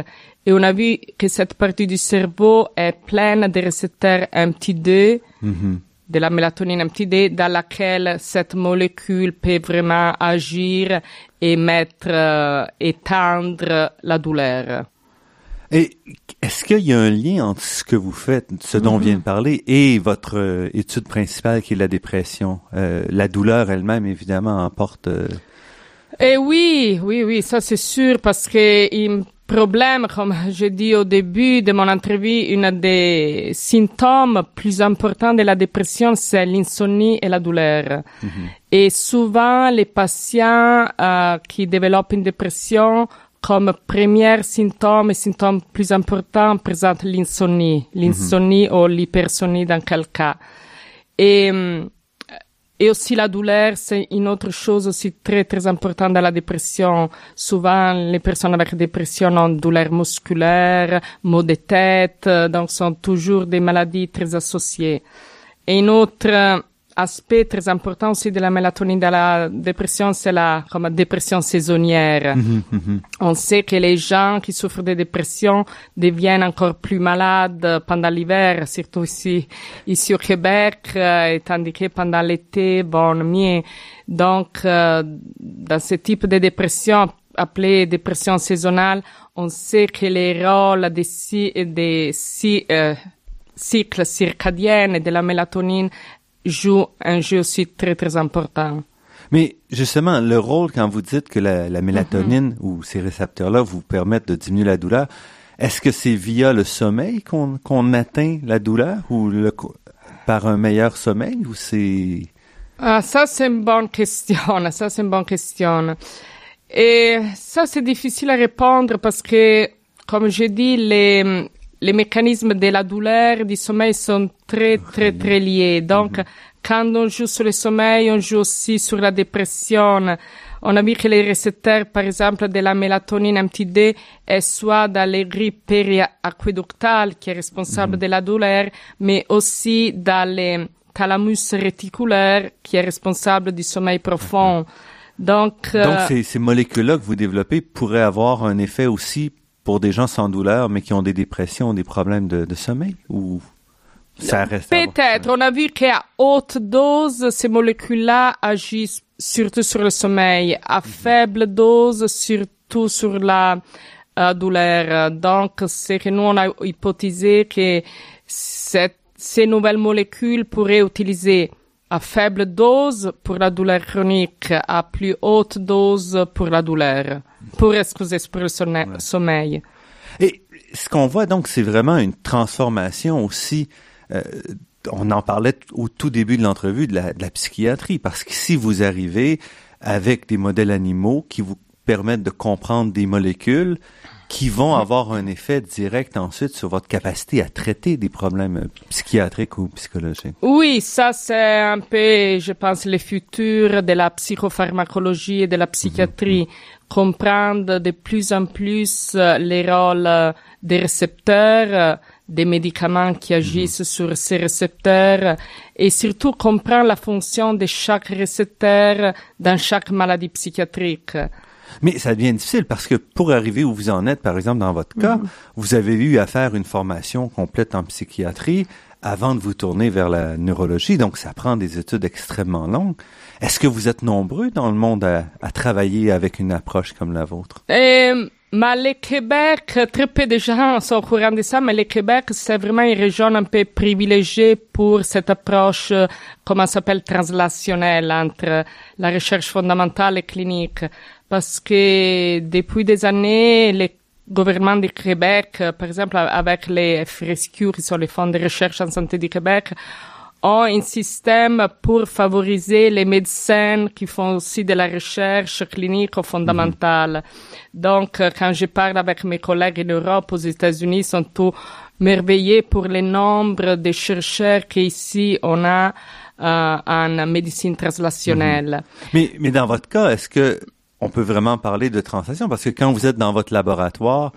et on a vu que cette partie du cerveau est pleine de récepteurs MT2, mm-hmm. de la mélatonine MT2, dans laquelle cette molécule peut vraiment agir et mettre, euh, éteindre la douleur. Et est-ce qu'il y a un lien entre ce que vous faites, ce dont on vient de mm-hmm. parler, et votre euh, étude principale qui est la dépression? Euh, la douleur elle-même, évidemment, emporte... Eh oui, oui, oui, ça c'est sûr, parce que problème, comme je dis au début de mon entrevue, une des symptômes plus importants de la dépression, c'est l'insomnie et la douleur. Mhm. Et souvent, les patients euh, qui développent une dépression, comme premier symptôme et symptôme plus important, présentent l'insomnie, l'insomnie ou l'hypersonie dans quel cas. Et hum, et aussi la douleur, c'est une autre chose aussi très très importante dans la dépression. Souvent, les personnes avec dépression ont douleur musculaire, maux de tête, donc sont toujours des maladies très associées. Et une autre aspect très important aussi de la mélatonine de la dépression, c'est la comme dépression saisonnière. Mhm, mhm. On sait que les gens qui souffrent de dépression deviennent encore plus malades pendant l'hiver, surtout ici, ici au Québec, euh, tandis que pendant l'été, bon, mieux. Donc, euh, dans ce type de dépression, appelée dépression saisonnale, on sait que les rôles des, des euh, cycles circadiens et de la mélatonine joue un jeu aussi très, très important. Mais justement, le rôle, quand vous dites que la, la mélatonine mm-hmm. ou ces récepteurs-là vous permettent de diminuer la douleur, est-ce que c'est via le sommeil qu'on qu'on atteint la douleur ou le, par un meilleur sommeil ou c'est... Ah, ça, c'est une bonne question. Ça, c'est une bonne question. Et ça, c'est difficile à répondre parce que, comme je dis, les, les mécanismes de la douleur, du sommeil sont très, très, très liés. Donc, mhm. quand on joue sur le sommeil, on joue aussi sur la dépression. On a vu que les récepteurs, par exemple, de la mélatonine MTD est soit dans les grilles périaqueductales, qui est responsable mhm. de la douleur, mais aussi dans les thalamus réticulaires, qui est responsable du sommeil profond. Donc, Donc euh, ces, ces molécules-là que vous développez pourraient avoir un effet aussi pour des gens sans douleur, mais qui ont des dépressions, des problèmes de, de sommeil ou ça reste Peut-être. On a vu qu'à haute dose, ces molécules-là agissent surtout sur le sommeil, à mhm. faible dose, surtout sur la euh, douleur. Donc, c'est que nous, on a hypothésé que cette, ces nouvelles molécules pourraient utiliser à faible dose pour la douleur chronique, à plus haute dose pour la douleur, pour, excuser, pour le sommeil. Et ce qu'on voit donc, c'est vraiment une transformation aussi. Euh, on en parlait au tout début de l'entrevue de la, de la psychiatrie, parce que si vous arrivez avec des modèles animaux qui vous permettent de comprendre des molécules, qui vont avoir un effet direct ensuite sur votre capacité à traiter des problèmes psychiatriques ou psychologiques. Oui, ça c'est un peu, je pense, le futur de la psychopharmacologie et de la psychiatrie. Mhm. Comprendre de plus en plus euh, les rôles euh, des récepteurs, euh, des médicaments qui mhm. agissent sur ces récepteurs et surtout comprendre la fonction de chaque récepteur dans chaque maladie psychiatrique. Mais ça devient difficile parce que pour arriver où vous en êtes, par exemple, dans votre cas, mhm. vous avez eu à faire une formation complète en psychiatrie avant de vous tourner vers la neurologie, donc ça prend des études extrêmement longues. Est-ce que vous êtes nombreux dans le monde à, travailler avec une approche comme la vôtre? Euh, mais le Québec, très peu de gens sont au courant de ça, mais le Québec, c'est vraiment une région un peu privilégiée pour cette approche, euh, comment s'appelle, translationnelle entre la recherche fondamentale et clinique parce que depuis des années, le gouvernement du Québec, euh, par exemple avec les FRESCU, qui sont les fonds de recherche en santé du Québec, ont un système pour favoriser les médecins qui font aussi de la recherche clinique fondamentale. Mhm. Donc, euh, quand je parle avec mes collègues en Europe, aux États-Unis, ils sont tous merveilleux pour le nombre de chercheurs qu'ici on a euh, en médecine translationnelle. Mhm. Mais, mais dans votre cas, est-ce que on peut vraiment parler de translation parce que quand vous êtes dans votre laboratoire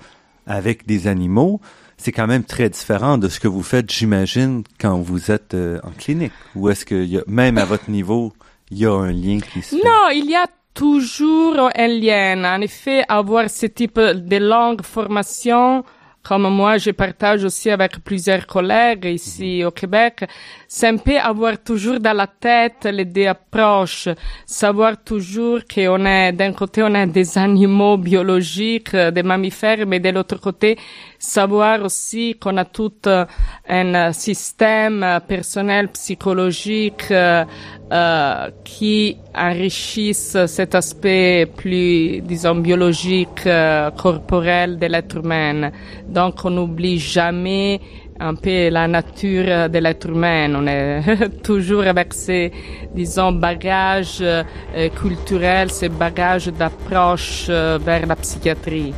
avec des animaux, c'est quand même très différent de ce que vous faites, j'imagine, quand vous êtes euh, en clinique. Ou est-ce que même à votre niveau, il y a un lien qui se fait? Non, il y a toujours un lien. En effet, avoir ce type de longue formation comme moi, je partage aussi avec plusieurs collègues ici au Québec, c'est un peu avoir toujours dans la tête les deux approches, savoir toujours qu'on est, d'un côté, on est des animaux biologiques, des mammifères, mais de l'autre côté, savoir aussi qu'on a tout un système personnel, psychologique, euh, qui enrichissent cet aspect plus, disons, biologique, euh, corporel de l'être humain. Donc, on n'oublie jamais un peu la nature de l'être humain. On est toujours avec ces, disons, bagages euh, culturels, ces bagages d'approche vers la psychiatrie.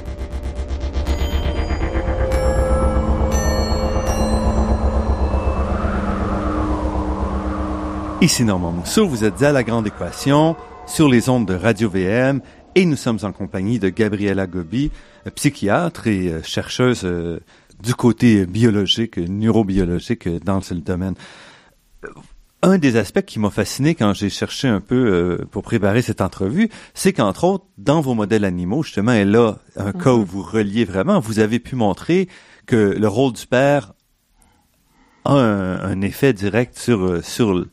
Ici Normand Mousseau, vous êtes à La Grande Équation sur les ondes de Radio VM et nous sommes en compagnie de Gabriela Gobi, psychiatre et euh, chercheuse euh, du côté biologique, neurobiologique dans ce domaine. Un des aspects qui m'a fasciné quand j'ai cherché un peu euh, pour préparer cette entrevue, c'est qu'entre autres, dans vos modèles animaux, justement, et là, un cas où vous reliez vraiment, vous avez pu montrer que le rôle du père a un, un effet direct sur, sur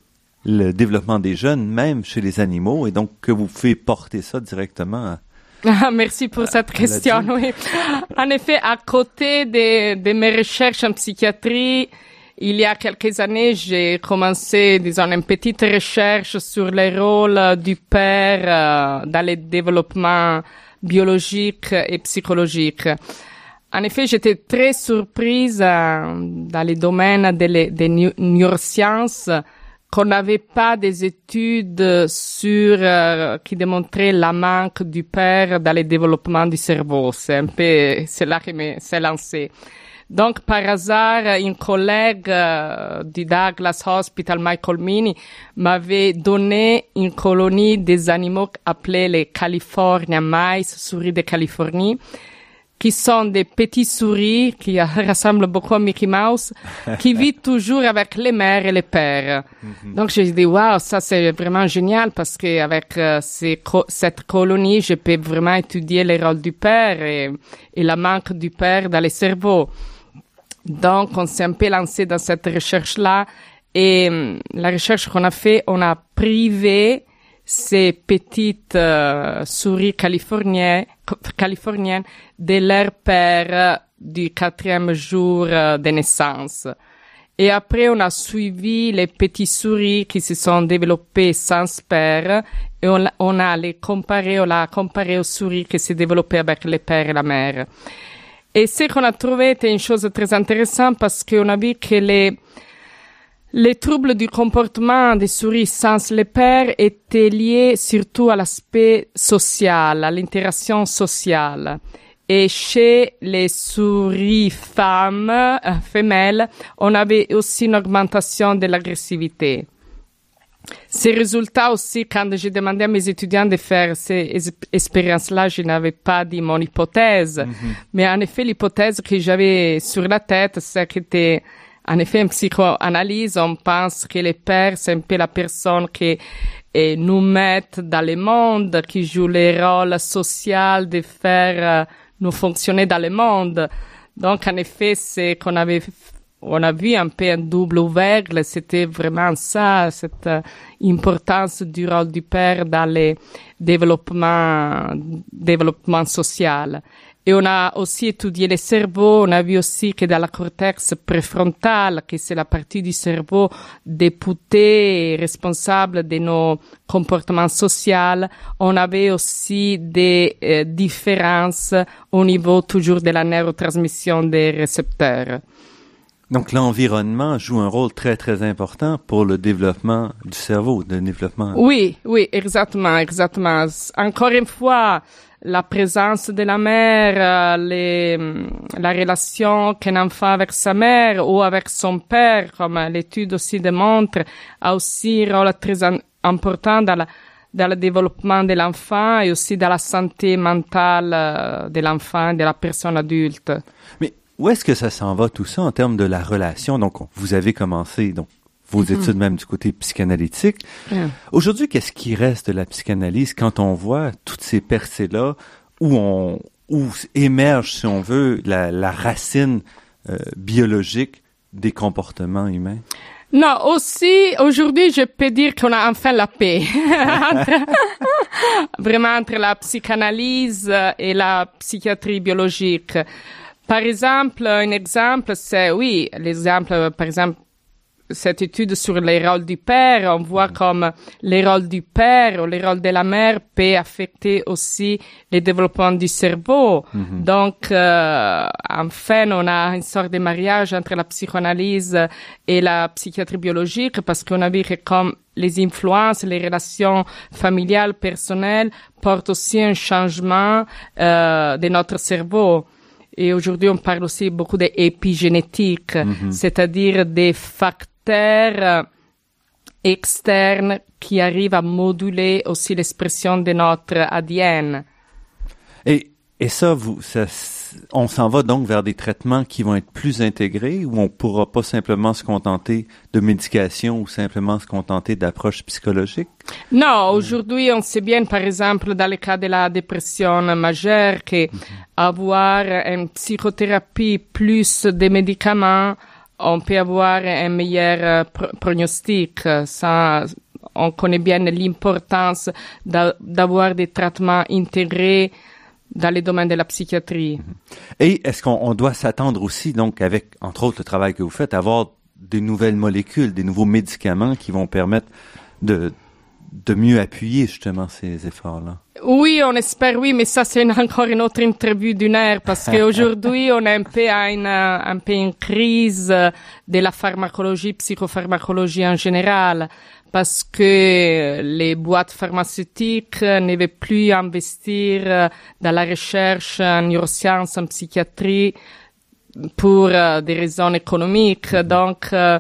le développement des jeunes, même chez les animaux, et donc que vous pouvez porter ça directement ah, merci pour cette question. Oui. En effet, à côté de, de, mes recherches en psychiatrie, il y a quelques années, j'ai commencé, disons, une petite recherche sur le rôle du père euh, dans le développement biologique et psychologique. En effet, j'étais très surprise euh, dans les domaines des de neurosciences qu'on n'avait pas des études sur euh, qui démontraient la manque du père dans le développement du cerveau. C'est un peu c'est là qui s'est lancé. Donc, par hasard, une collègue euh, du Douglas Hospital, Michael Mini, m'avait donné une colonie des animaux appelés les California Mice, souris de Californie, qui sont des petits souris qui ressemblent beaucoup à Mickey Mouse, qui vivent toujours avec les mères et les pères. Mhm. Donc j'ai dit waouh, ça c'est vraiment génial parce que avec euh, cette colonie, je peux vraiment étudier les rôles du père et, et la manque du père dans les cerveaux. Donc on s'est un peu lancé dans cette recherche-là et hum, la recherche qu'on a fait, on a privé ces petites euh, souris californiennes, californiennes de leur père du quatrième jour euh, de naissance. Et après, on a suivi les petits souris qui se sont développées sans père et on, a les comparé, on l'a comparé aux souris qui se développaient avec le père et la mère. Et ce qu'on a trouvé une chose très intéressante parce qu'on a vu que les, les troubles du comportement des souris sans les pères étaient liés surtout à l'aspect social, à l'interaction sociale. Et chez les souris femmes, euh, femelles, on avait aussi une augmentation de l'agressivité. Ces résultats aussi, quand j'ai demandé à mes étudiants de faire ces expériences-là, je n'avais pas dit mon hypothèse. Mm-hmm. Mais en effet, l'hypothèse que j'avais sur la tête, c'est que en effet, en psychoanalyse, on pense que les pères, c'est un peu la personne qui nous mettent dans le monde, qui joue le rôle social de faire euh, nous fonctionner dans le monde. Donc, en effet, c'est qu'on avait, on a vu un peu un double ouvercle, c'était vraiment ça, cette euh, importance du rôle du père dans le développement, développement social. Et on a aussi étudié le cerveau, on a vu aussi que dans la cortex préfrontal, que c'est la partie du cerveau députée et responsable de nos comportements sociaux, on avait aussi des euh, différences au niveau toujours de la neurotransmission des récepteurs. Donc l'environnement joue un rôle très très important pour le développement du cerveau, le développement. Oui, oui, exactement, exactement. Encore une fois, la présence de la mère, euh, les, la relation qu'un enfant avec sa mère ou avec son père, comme l'étude aussi démontre, a aussi un rôle très important dans, dans le développement de l'enfant et aussi dans la santé mentale euh, de l'enfant, de la personne adulte. Mais où est-ce que ça s'en va tout ça en termes de la relation? Donc, vous avez commencé donc vos mm-hmm. études même du côté psychanalytique. Aujourd'hui, qu'est-ce qui reste de la psychanalyse quand on voit toutes ces percées-là où on où émerge, si on veut, la, la racine euh, biologique des comportements humains? Non, aussi, aujourd'hui, je peux dire qu'on a enfin la paix. vraiment entre la psychanalyse et la psychiatrie biologique. Par exemple, un exemple, c'est, oui, l'exemple, par exemple, cette étude sur les rôles du père, on voit comme les rôles du père ou les rôles de la mère peut affecter aussi le développement du cerveau. Mhm. Donc, euh, enfin, on a une sorte de mariage entre la psychanalyse et la psychiatrie biologique parce qu'on a vu que comme les influences, les relations familiales, personnelles portent aussi un changement euh, de notre cerveau. Et aujourd'hui, on parle aussi beaucoup d'épigénétique, mhm. c'est-à-dire des facteurs euh, externe qui arrive à moduler aussi l'expression de notre ADN. Et, et ça, vous, ça, on s'en va donc vers des traitements qui vont être plus intégrés ou on pourra pas simplement se contenter de médication ou simplement se contenter d'approches psychologiques? Non, aujourd'hui, on sait bien, par exemple, dans le cas de la dépression majeure, que mhm. avoir une psychothérapie plus des médicaments on peut avoir un meilleur euh, pronostic. Ça, on connaît bien l'importance d'avoir des traitements intégrés dans les domaines de la psychiatrie. Mhm. Et est-ce qu'on doit s'attendre aussi, donc, avec, entre autres, le travail que vous faites, à avoir des nouvelles molécules, des nouveaux médicaments qui vont permettre de, de mieux appuyer justement ces efforts-là? Oui, on espère oui, mais ça c'est encore une autre interview d'une heure parce qu'aujourd'hui on est un peu à une, un peu une crise de la pharmacologie, psychopharmacologie en général parce que les boîtes pharmaceutiques ne veulent plus investir dans la recherche en neurosciences, en psychiatrie pour euh, des raisons économiques. Donc euh,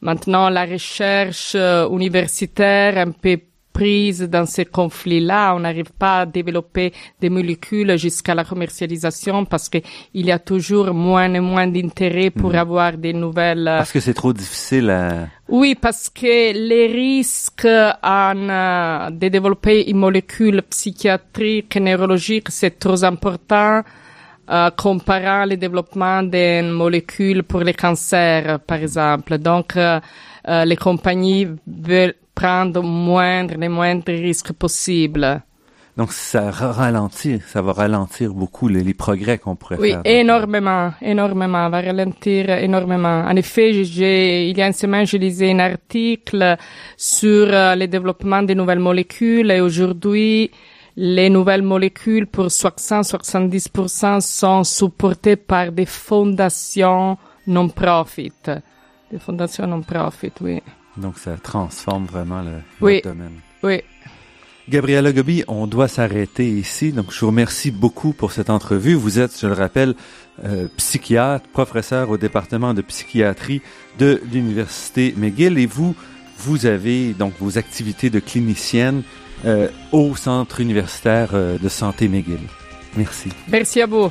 maintenant la recherche euh, universitaire un peu prise dans ces conflits-là. On n'arrive pas à développer des molécules jusqu'à la commercialisation parce qu'il y a toujours moins et moins d'intérêt pour mhm. avoir des nouvelles. Euh, parce que c'est trop difficile à. Oui, parce que les risques en, euh, de développer une molécule psychiatrique et neurologique, c'est trop important. Euh, comparant le développement des molécules pour les cancers, par exemple. Donc, euh, euh, les compagnies veulent prendre moindre, les moindres risques possibles. Donc ça ralentit, ça va ralentir beaucoup les, progrès qu'on pourrait faire. Oui, énormément, énormément, va ralentir énormément. En effet, j'ai, il y a une semaine, je lisais un article sur euh, le développement des nouvelles molécules et aujourd'hui, les nouvelles molécules pour 60-70% sont supportées par des fondations non-profit. Des fondations non-profit, oui. Donc ça transforme vraiment le, oui, domaine. Oui. Gabriela Gobi, on doit s'arrêter ici. Donc, je vous remercie beaucoup pour cette entrevue. Vous êtes, je le rappelle, euh, psychiatre, professeur au département de psychiatrie de l'Université McGill et vous, vous avez donc vos activités de clinicienne euh, au Centre universitaire euh, de santé McGill. Merci. Merci à vous.